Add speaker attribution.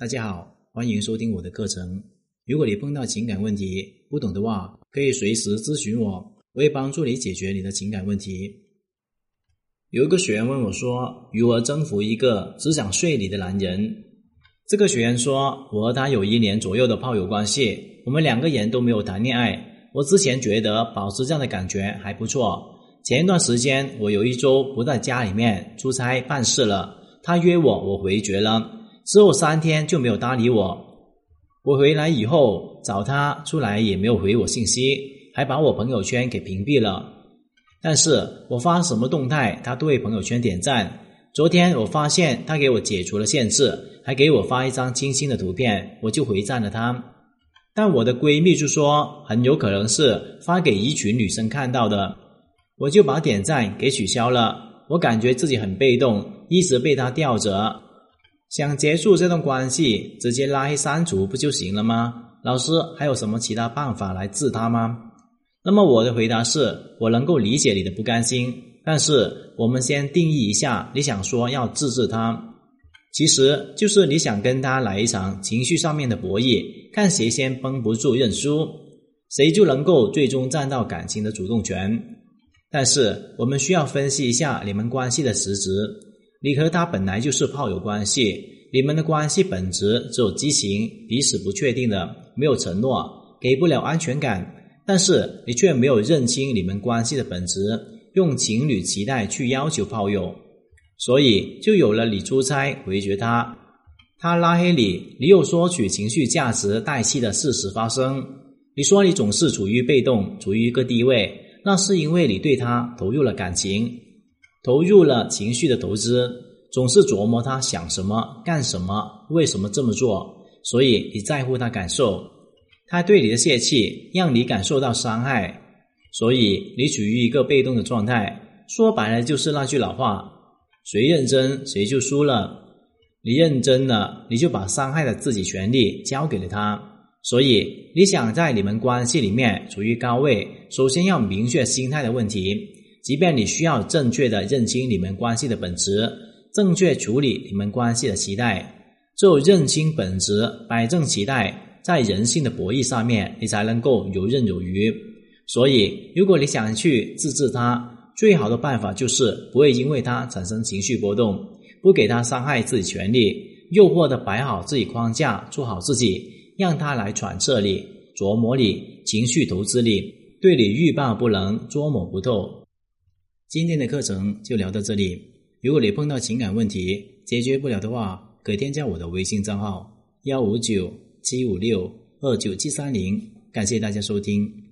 Speaker 1: 大家好，欢迎收听我的课程。如果你碰到情感问题不懂的话，可以随时咨询我，我会帮助你解决你的情感问题。有一个学员问我说：“如何征服一个只想睡你的男人？”这个学员说：“我和他有一年左右的炮友关系，我们两个人都没有谈恋爱。我之前觉得保持这样的感觉还不错。前一段时间，我有一周不在家里面出差办事了，他约我，我回绝了。之后三天就没有搭理我。我回来以后找他出来，也没有回我信息，还把我朋友圈给屏蔽了。但是我发什么动态，他都会朋友圈点赞。昨天我发现他给我解除了限制，还给我发一张清新的图片，我就回赞了他。但我的闺蜜就说很有可能是发给一群女生看到的，我就把点赞给取消了。我感觉自己很被动，一直被他吊着。想结束这段关系，直接拉黑删除不就行了吗？老师还有什么其他办法来治他吗？那么我的回答是，我能够理解你的不甘心，但是我们先定义一下，你想说要治治他，其实就是你想跟他来一场情绪上面的博弈，看谁先绷不住认输，谁就能够最终占到感情的主动权。但是我们需要分析一下你们关系的实质。你和他本来就是炮友关系，你们的关系本质只有激情，彼此不确定的，没有承诺，给不了安全感。但是你却没有认清你们关系的本质，用情侣期待去要求炮友，所以就有了你出差回绝他，他拉黑你，你又索取情绪价值代替的事实发生。你说你总是处于被动，处于一个低位，那是因为你对他投入了感情。投入了情绪的投资，总是琢磨他想什么、干什么、为什么这么做，所以你在乎他感受。他对你的泄气让你感受到伤害，所以你处于一个被动的状态。说白了就是那句老话：谁认真谁就输了。你认真了，你就把伤害的自己权利交给了他。所以你想在你们关系里面处于高位，首先要明确心态的问题。即便你需要正确的认清你们关系的本质，正确处理你们关系的期待，只有认清本质，摆正期待，在人性的博弈上面，你才能够游刃有余。所以，如果你想去自治他，最好的办法就是不会因为他产生情绪波动，不给他伤害自己权利，诱惑的摆好自己框架，做好自己，让他来揣测你、琢磨你、情绪投资你，对你欲罢不能、捉摸不透。今天的课程就聊到这里。如果你碰到情感问题解决不了的话，可添加我的微信账号幺五九七五六二九七三零。感谢大家收听。